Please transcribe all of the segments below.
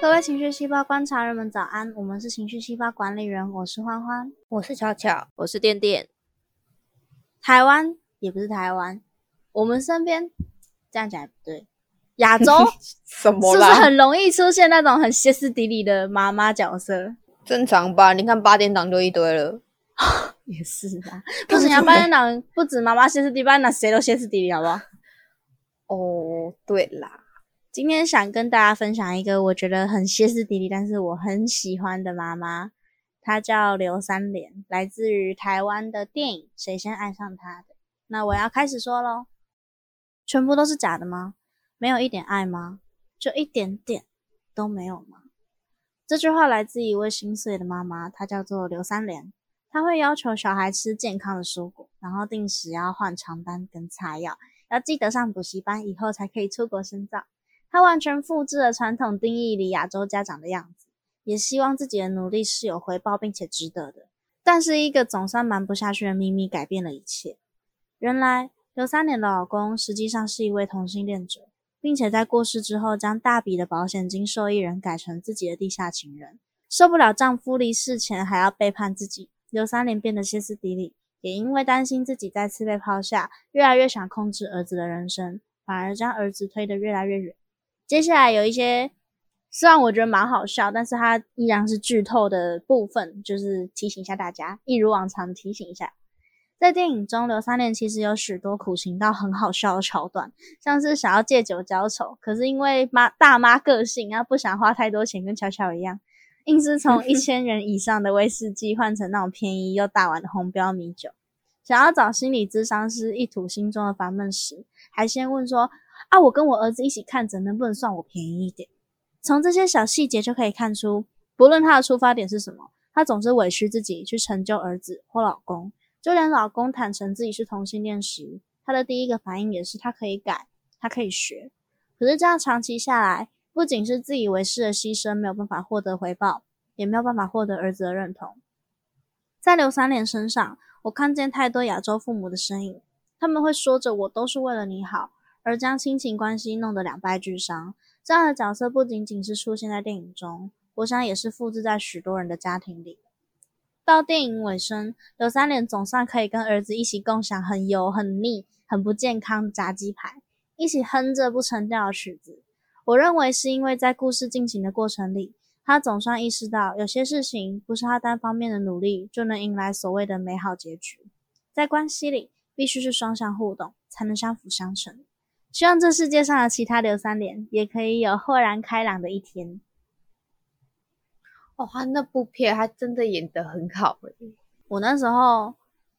各位情绪细胞观察人们早安，我们是情绪细胞管理员，我是欢欢。我是巧巧，我是电电。台湾也不是台湾，我们身边这样讲也不对。亚洲 什是不是很容易出现那种很歇斯底里的妈妈角色？正常吧？你看八点档就一堆了。也是啊，不止啊，八点档不止妈妈歇斯底里，八点档谁都歇斯底里，好不好？哦，对啦，今天想跟大家分享一个我觉得很歇斯底里，但是我很喜欢的妈妈，她叫刘三连，来自于台湾的电影《谁先爱上他》的。那我要开始说喽，全部都是假的吗？没有一点爱吗？就一点点都没有吗？这句话来自一位心碎的妈妈，她叫做刘三连。她会要求小孩吃健康的蔬果，然后定时要换床单跟擦药，要记得上补习班，以后才可以出国深造。她完全复制了传统定义里亚洲家长的样子，也希望自己的努力是有回报并且值得的。但是一个总算瞒不下去的秘密改变了一切。原来刘三连的老公实际上是一位同性恋者。并且在过世之后，将大笔的保险金受益人改成自己的地下情人。受不了丈夫离世前还要背叛自己，刘三连变得歇斯底里，也因为担心自己再次被抛下，越来越想控制儿子的人生，反而将儿子推得越来越远。接下来有一些，虽然我觉得蛮好笑，但是它依然是剧透的部分，就是提醒一下大家，一如往常提醒一下。在电影中，刘三连其实有许多苦情到很好笑的桥段，像是想要借酒浇愁，可是因为妈大妈个性啊，不想花太多钱，跟巧巧一样，硬是从一千元以上的威士忌换成那种便宜又大碗的红标米酒。想要找心理咨商师一吐心中的烦闷时，还先问说：“啊，我跟我儿子一起看着，能不能算我便宜一点？”从这些小细节就可以看出，不论他的出发点是什么，他总是委屈自己去成就儿子或老公。就连老公坦诚自己是同性恋时，他的第一个反应也是他可以改，他可以学。可是这样长期下来，不仅是自以为是的牺牲没有办法获得回报，也没有办法获得儿子的认同。在刘三连身上，我看见太多亚洲父母的身影，他们会说着“我都是为了你好”，而将亲情关系弄得两败俱伤。这样的角色不仅仅是出现在电影中，我想也是复制在许多人的家庭里。到电影尾声，刘三连总算可以跟儿子一起共享很油、很腻、很不健康的炸鸡排，一起哼着不成调的曲子。我认为是因为在故事进行的过程里，他总算意识到有些事情不是他单方面的努力就能迎来所谓的美好结局，在关系里必须是双向互动才能相辅相成。希望这世界上的其他刘三连也可以有豁然开朗的一天。哦，他那部片他真的演得很好诶。我那时候，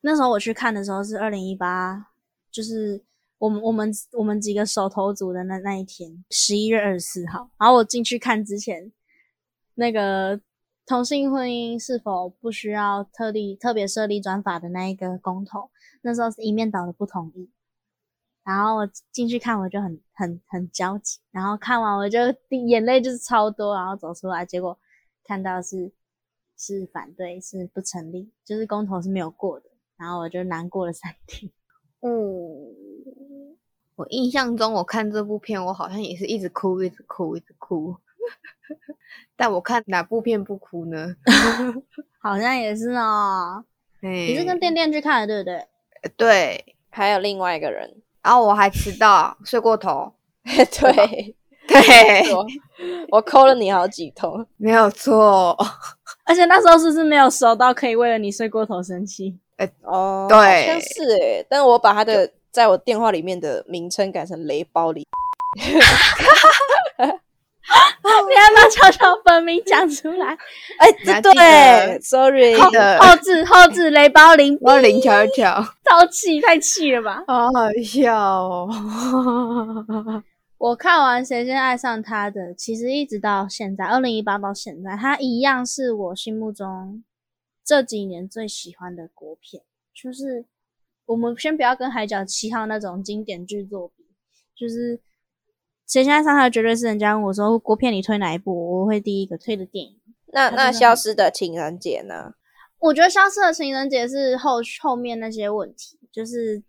那时候我去看的时候是二零一八，就是我们我们我们几个手头组的那那一天，十一月二十四号。然后我进去看之前，那个同性婚姻是否不需要特地特别设立专法的那一个公投，那时候是一面倒的不同意。然后我进去看，我就很很很焦急。然后看完我就 眼泪就是超多，然后走出来，结果。看到是是反对，是不成立，就是公投是没有过的，然后我就难过了三天。嗯，我印象中我看这部片，我好像也是一直哭，一直哭，一直哭。但我看哪部片不哭呢？好像也是哦。你是跟店店去看的，对不对？对，还有另外一个人，然后我还迟到，睡过头。对。对，我扣了你好几通，没有错。而且那时候是不是没有熟到可以为了你睡过头生气？哎，哦，对，好像是哎，但是我把他的在我电话里面的名称改成雷包里。你要把悄悄本名讲出来？哎，对，sorry 的后置后置雷包林包零巧巧，超气，太气了吧？好好笑哦。我看完《谁先爱上他》的，其实一直到现在，二零一八到现在，它一样是我心目中这几年最喜欢的国片。就是我们先不要跟《海角七号》那种经典剧作比，就是《谁先爱上他》绝对是人家问我说国片你推哪一部，我会第一个推的电影。那那《消失的情人节》呢？我觉得消失的情人节是后后面那些问题，就是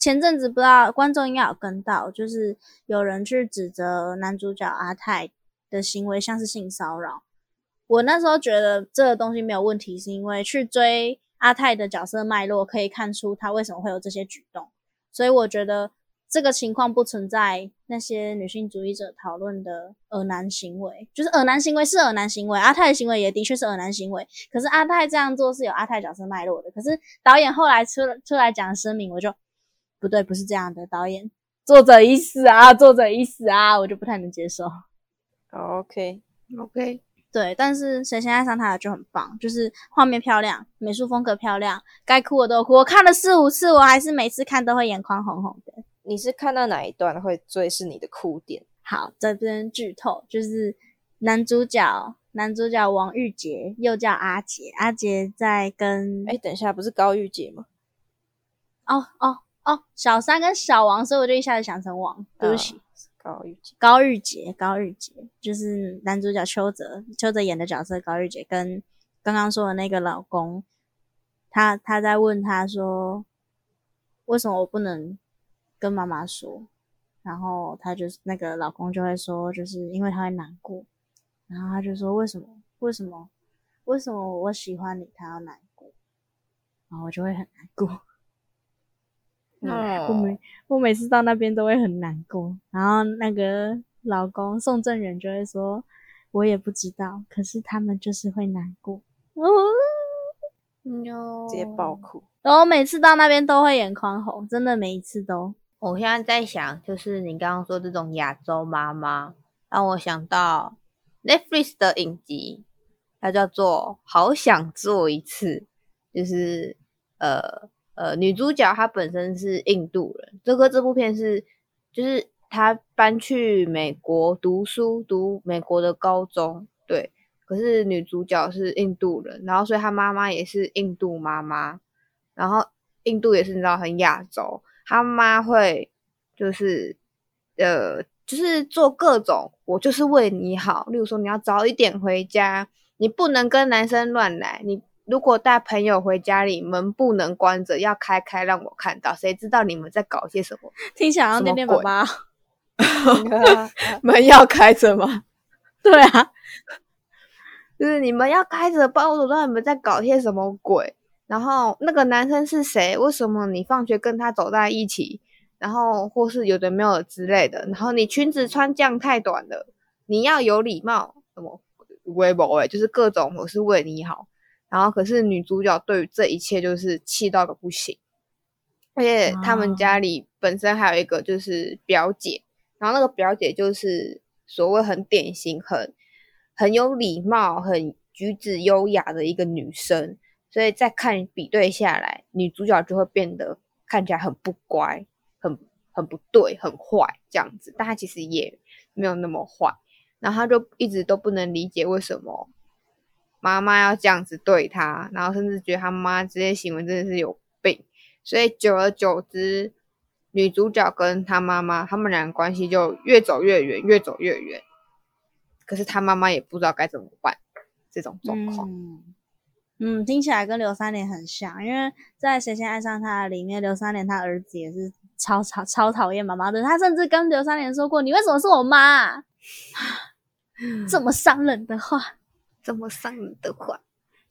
前阵子不知道观众应该有跟到，就是有人去指责男主角阿泰的行为像是性骚扰。我那时候觉得这个东西没有问题，是因为去追阿泰的角色脉络，可以看出他为什么会有这些举动，所以我觉得这个情况不存在那些女性主义者讨论的恶男行为，就是恶男行为是恶男行为，阿泰的行为也的确是恶男行为，可是阿泰这样做是有阿泰角色脉络的，可是导演后来出出来讲声明，我就不对，不是这样的，导演作者已死啊，作者已死啊，我就不太能接受。OK，OK，对，但是谁先爱上他的就很棒，就是画面漂亮，美术风格漂亮，该哭我都哭。我看了四五次，我还是每次看都会眼眶红红的。你是看到哪一段会最是你的哭点？好，这边剧透就是男主角，男主角王玉杰又叫阿杰，阿杰在跟哎，等一下，不是高玉洁吗？哦哦哦小三跟小王，所以我就一下子想成王，对不起。啊高玉洁，高玉洁，高玉洁就是男主角邱泽，邱泽演的角色高玉洁跟刚刚说的那个老公，他他在问他说，为什么我不能跟妈妈说？然后他就是那个老公就会说，就是因为他会难过，然后他就说为什么为什么为什么我喜欢你，他要难过，然后我就会很难过。嗯我每我每次到那边都会很难过，然后那个老公宋正元就会说，我也不知道，可是他们就是会难过。哦，有直接爆哭。然后每次到那边都会眼眶红，真的每一次都。我现在在想，就是你刚刚说这种亚洲妈妈，让我想到 Netflix 的影集，它叫做《好想做一次》，就是呃呃，女主角她本身是印度人，这个这部片是就是她搬去美国读书，读美国的高中，对，可是女主角是印度人，然后所以她妈妈也是印度妈妈，然后印度也是你知道很亚洲。他妈会就是呃，就是做各种，我就是为你好。例如说，你要早一点回家，你不能跟男生乱来。你如果带朋友回家里，门不能关着，要开开让我看到。谁知道你们在搞些什么？听起来好像什么点点爸爸。门要开着吗？对啊，就是你们要开着，不然我怎么知道你们在搞些什么鬼？然后那个男生是谁？为什么你放学跟他走在一起？然后或是有的没有的之类的。然后你裙子穿这样太短了，你要有礼貌，什么微博哎，就是各种我是为你好。然后可是女主角对于这一切就是气到个不行，而且他们家里本身还有一个就是表姐，然后那个表姐就是所谓很典型、很很有礼貌、很举止优雅的一个女生。所以再看比对下来，女主角就会变得看起来很不乖、很很不对、很坏这样子。但她其实也没有那么坏，然后她就一直都不能理解为什么妈妈要这样子对她，然后甚至觉得她妈这些行为真的是有病。所以久而久之，女主角跟她妈妈他们俩关系就越走越远，越走越远。可是她妈妈也不知道该怎么办，这种状况。嗯，听起来跟刘三连很像，因为在《谁先爱上他》里面，刘三连他儿子也是超超超讨厌妈妈的，他甚至跟刘三连说过：“你为什么是我妈？”这么伤人的话，这么伤人的话，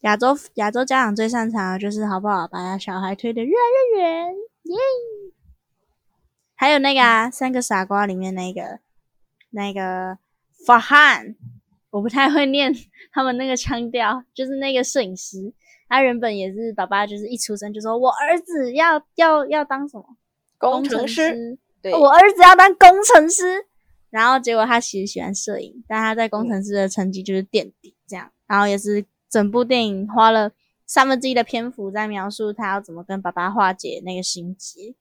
亚洲亚洲家长最擅长的就是好不好把小孩推得越来越远，耶！还有那个啊，《三个傻瓜》里面那个那个法汉，我不太会念他们那个腔调，就是那个摄影师，他原本也是爸爸，就是一出生就说我儿子要要要当什么？工程程师，对，我儿子要当工程师，然后结果他其实喜欢摄影，但他在工程师的成绩就是垫底这样，然后也是整部电影花了三分之一的篇幅在描述他要怎么跟爸爸化解那个心结。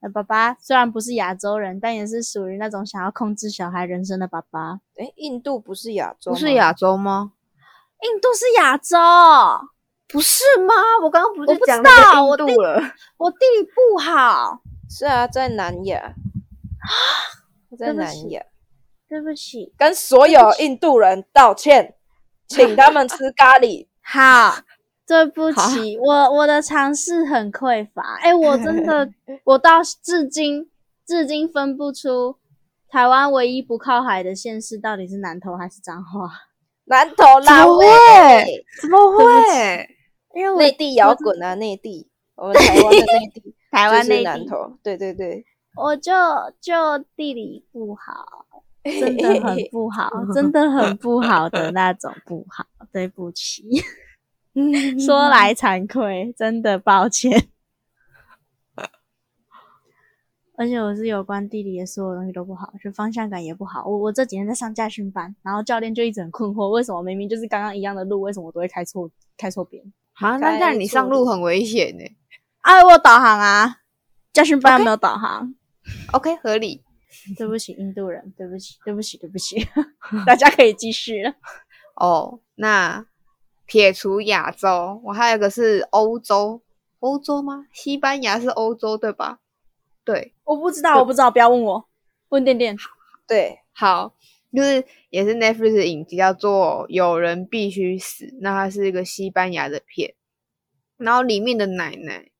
那爸爸虽然不是亚洲人，但也是属于那种想要控制小孩人生的爸爸。哎，印度不是亚洲，不是亚洲吗？印度是亚洲，不是吗？我刚刚不知是讲那个道我地印度了？我地理不好，是啊，在南亚，在对不起南亚，对不起。跟所有印度人道歉，请他们吃咖喱。好，对不起，我我的尝试很匮乏。哎、我真的，我到至今至今分不出台湾唯一不靠海的县市到底是南投还是彰化，南投怎么啦喂，会？怎么会？因为我内地摇滚啊，内地，我们台湾的内地，就是台湾内地，南投，对对对，我就就地理不好，真的很不好，真的很不好的那种不好，对不起，说来惭愧，真的抱歉。而且我是有关地理的所有东西都不好，就方向感也不好。我我这几天在上驾训班，然后教练就一直很困惑，为什么明明就是刚刚一样的路，为什么我都会开错开错边？啊，那这样你上路很危险呢。啊，我有导航啊，驾训班没有导航。OK，合理。对不起，印度人，对不起，对不起，对不起，大家可以继续了。哦，那撇除亚洲，我还有一个是欧洲，欧洲吗？西班牙是欧洲对吧？对，我不知道，我不知道，不要问我，问店店。对，好，就是也是 Netflix 的影集，叫做《有人必须死》，那它是一个西班牙的片，然后里面的奶奶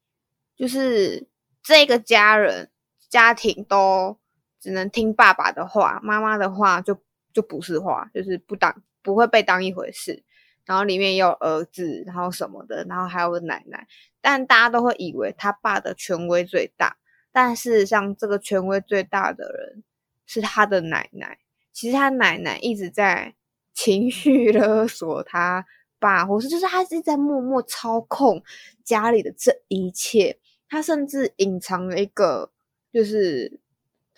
就是这个家人家庭都只能听爸爸的话，妈妈的话就就不是话，就是不当不会被当一回事。然后里面也有儿子，然后什么的，然后还有奶奶，但大家都会以为他爸的权威最大，但事实上这个权威最大的人是他的奶奶。其实他奶奶一直在情绪勒索他爸，或是就是他一直在默默操控家里的这一切。他甚至隐藏了一个，就是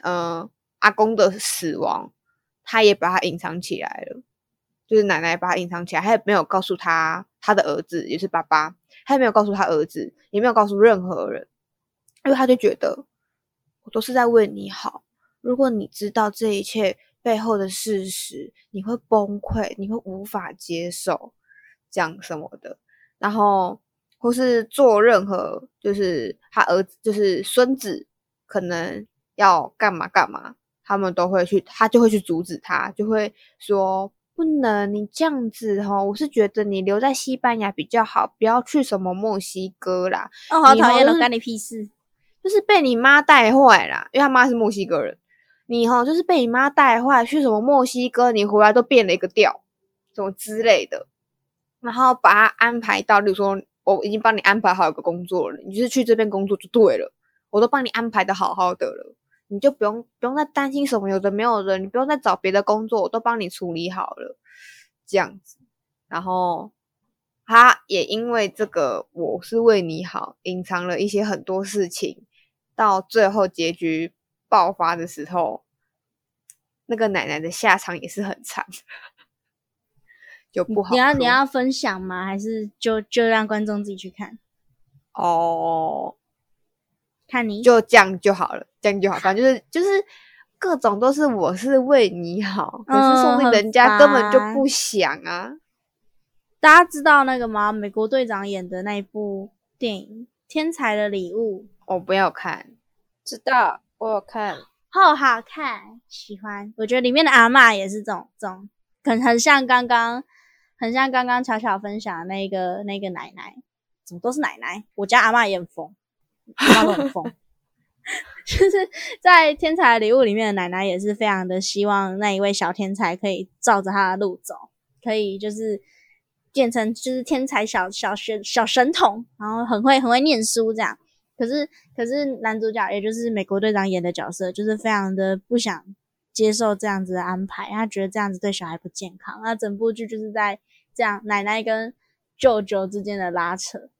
呃阿公的死亡，他也把它隐藏起来了。就是奶奶把他隐藏起来，他也没有告诉他他的儿子，也是爸爸，他也没有告诉他儿子，也没有告诉任何人，因为他就觉得我都是在为你好。如果你知道这一切背后的事实，你会崩溃，你会无法接受，讲什么的，然后或是做任何，就是他儿子，就是孙子，可能要干嘛干嘛，他们都会去，他就会去阻止他，就会说不能，你这样子哈，我是觉得你留在西班牙比较好，不要去什么墨西哥啦，哦，好讨厌了，干你屁事！就是被你妈带坏啦，因为他妈是墨西哥人。你哈就是被你妈带坏，去什么墨西哥，你回来都变了一个调，什么之类的，然后把他安排到，例如说我已经帮你安排好一个工作了，你就是去这边工作就对了，我都帮你安排的好好的了，你就不用不用再担心什么有的没有的，你不用再找别的工作，我都帮你处理好了，这样子，然后他也因为这个我是为你好，隐藏了一些很多事情，到最后结局爆发的时候，那个奶奶的下场也是很惨，就不好你要你要分享吗？还是就就让观众自己去看？哦，看你就这样就好了，这样就好，反正就是就是各种都是我是为你好，可是说不定嗯人家根本就不想啊。大家知道那个吗？美国队长演的那一部电影《天才的礼物我不要看，知道，我有看，》，好好看，喜欢。我觉得里面的阿嬷也是这种这种，很很像刚刚，很像刚刚巧巧分享的那个那个奶奶，怎么都是奶奶？我家阿嬷也很疯，阿嬷都很疯。就是在《天才的礼物》里面的奶奶也是非常的希望那一位小天才可以照着他的路走，可以就是变成就是天才小小学小神童，然后很会很会念书这样。可是可是男主角也就是美国队长演的角色，就是非常的不想接受这样子的安排，他觉得这样子对小孩不健康。那整部剧就是在这样奶奶跟舅舅之间的拉扯，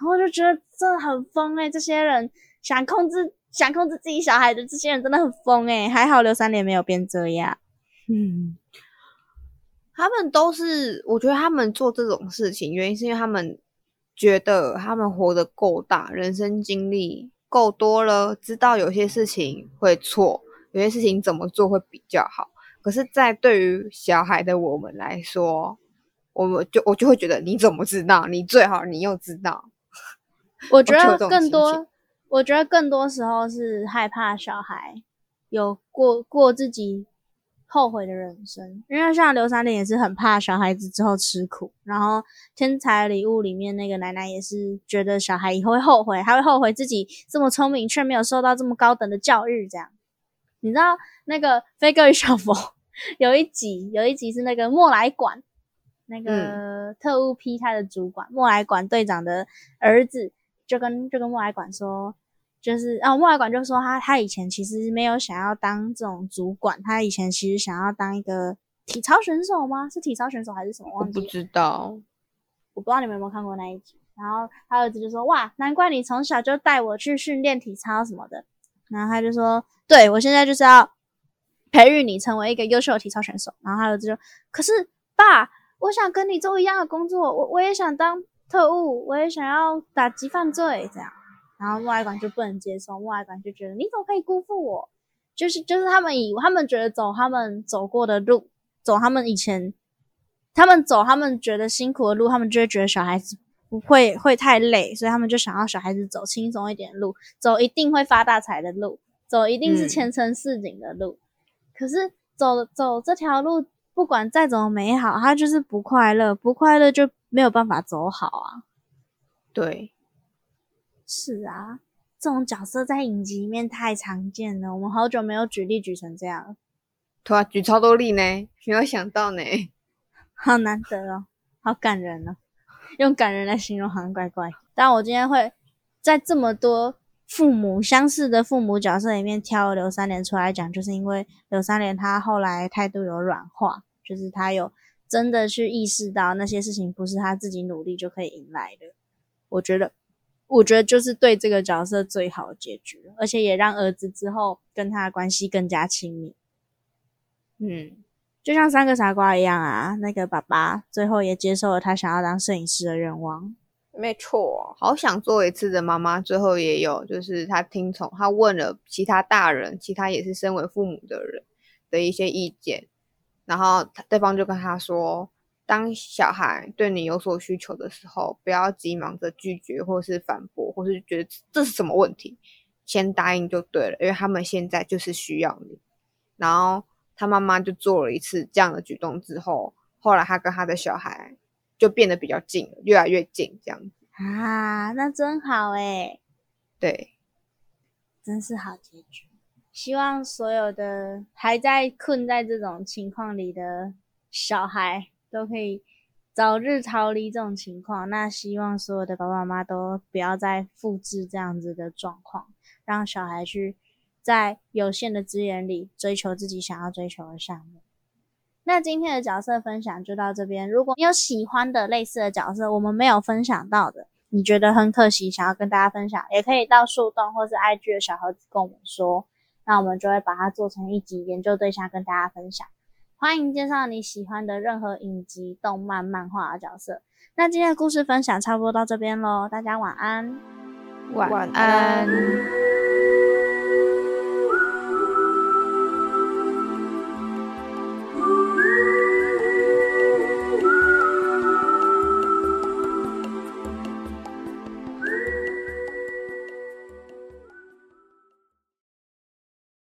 然后我就觉得真的很疯诶、这些人想控制想控制自己小孩的这些人真的很疯诶、还好刘三连没有变这样。嗯，他们都是，我觉得他们做这种事情，原因是因为他们觉得他们活得够大，人生经历够多了，知道有些事情会错，有些事情怎么做会比较好。可是，在对于小孩的我们来说，我们就我就会觉得，你怎么知道？你最好你又知道，我觉得更多，我觉得更多时候是害怕小孩有过过自己后悔的人生，因为像刘三林也是很怕小孩子之后吃苦，然后天才礼物里面那个奶奶也是觉得小孩以后会后悔，还会后悔自己这么聪明却没有受到这么高等的教育。这样，你知道那个《飞哥与小佛》有一集，有一集是那个莫来管，那个特务批他的主管莫来管队长的儿子，就跟就跟莫来管说。就是啊，莫来管就说他他以前其实没有想要当这种主管，他以前其实想要当一个体操选手吗？是体操选手还是什么？我忘记。不知道，我不知道你们有没有看过那一集。然后他儿子就说：“哇，难怪你从小就带我去训练体操什么的。”然后他就说：“对我现在就是要培育你成为一个优秀的体操选手。”然后他儿子就：“可是爸，我想跟你做一样的工作，我我也想当特务，我也想要打击犯罪这样。”然后莫爱管就不能接受，莫爱管就觉得你怎么可以辜负我？就是就是他们以他们觉得走他们走过的路，走他们以前他们走他们觉得辛苦的路，他们就会觉得小孩子不会会太累，所以他们就想要小孩子走轻松一点的路，走一定会发大财的路，走一定是前程似锦的路。可是走走这条路，不管再怎么美好，他就是不快乐，不快乐就没有办法走好啊。对。是啊，这种角色在影集里面太常见了，我们好久没有举例举成这样，对啊，举超多例呢，没有想到呢，好难得哦，好感人哦，用感人来形容好像怪怪。但我今天会在这么多父母相似的父母角色里面挑刘三连出来讲，就是因为刘三连他后来态度有软化，就是他有真的去意识到那些事情不是他自己努力就可以迎来的，我觉得。我觉得就是对这个角色最好的结局，而且也让儿子之后跟他的关系更加亲密。嗯，就像三个傻瓜一样啊，那个爸爸最后也接受了他想要当摄影师的愿望。没错，好想做一次的妈妈，最后也有，就是他听从他问了其他大人，其他也是身为父母的人的一些意见，然后对方就跟他说。当小孩对你有所需求的时候，不要急忙着拒绝，或是反驳，或是觉得这是什么问题，先答应就对了，因为他们现在就是需要你。然后他妈妈就做了一次这样的举动之后，后来他跟他的小孩就变得比较近了，越来越近，这样子啊，那真好诶。对，真是好结局。希望所有的还在困在这种情况里的小孩。都可以早日逃离这种情况。那希望所有的爸爸妈妈都不要再复制这样子的状况，让小孩去在有限的资源里追求自己想要追求的项目。那今天的角色分享就到这边。如果你有喜欢的类似的角色，我们没有分享到的，你觉得很可惜，想要跟大家分享，也可以到树洞或是 IG 的小盒子跟我们说，那我们就会把它做成一集研究对象跟大家分享。欢迎介绍你喜欢的任何影集、动漫、漫画的角色。那今天的故事分享差不多到这边喽，大家晚安，晚安。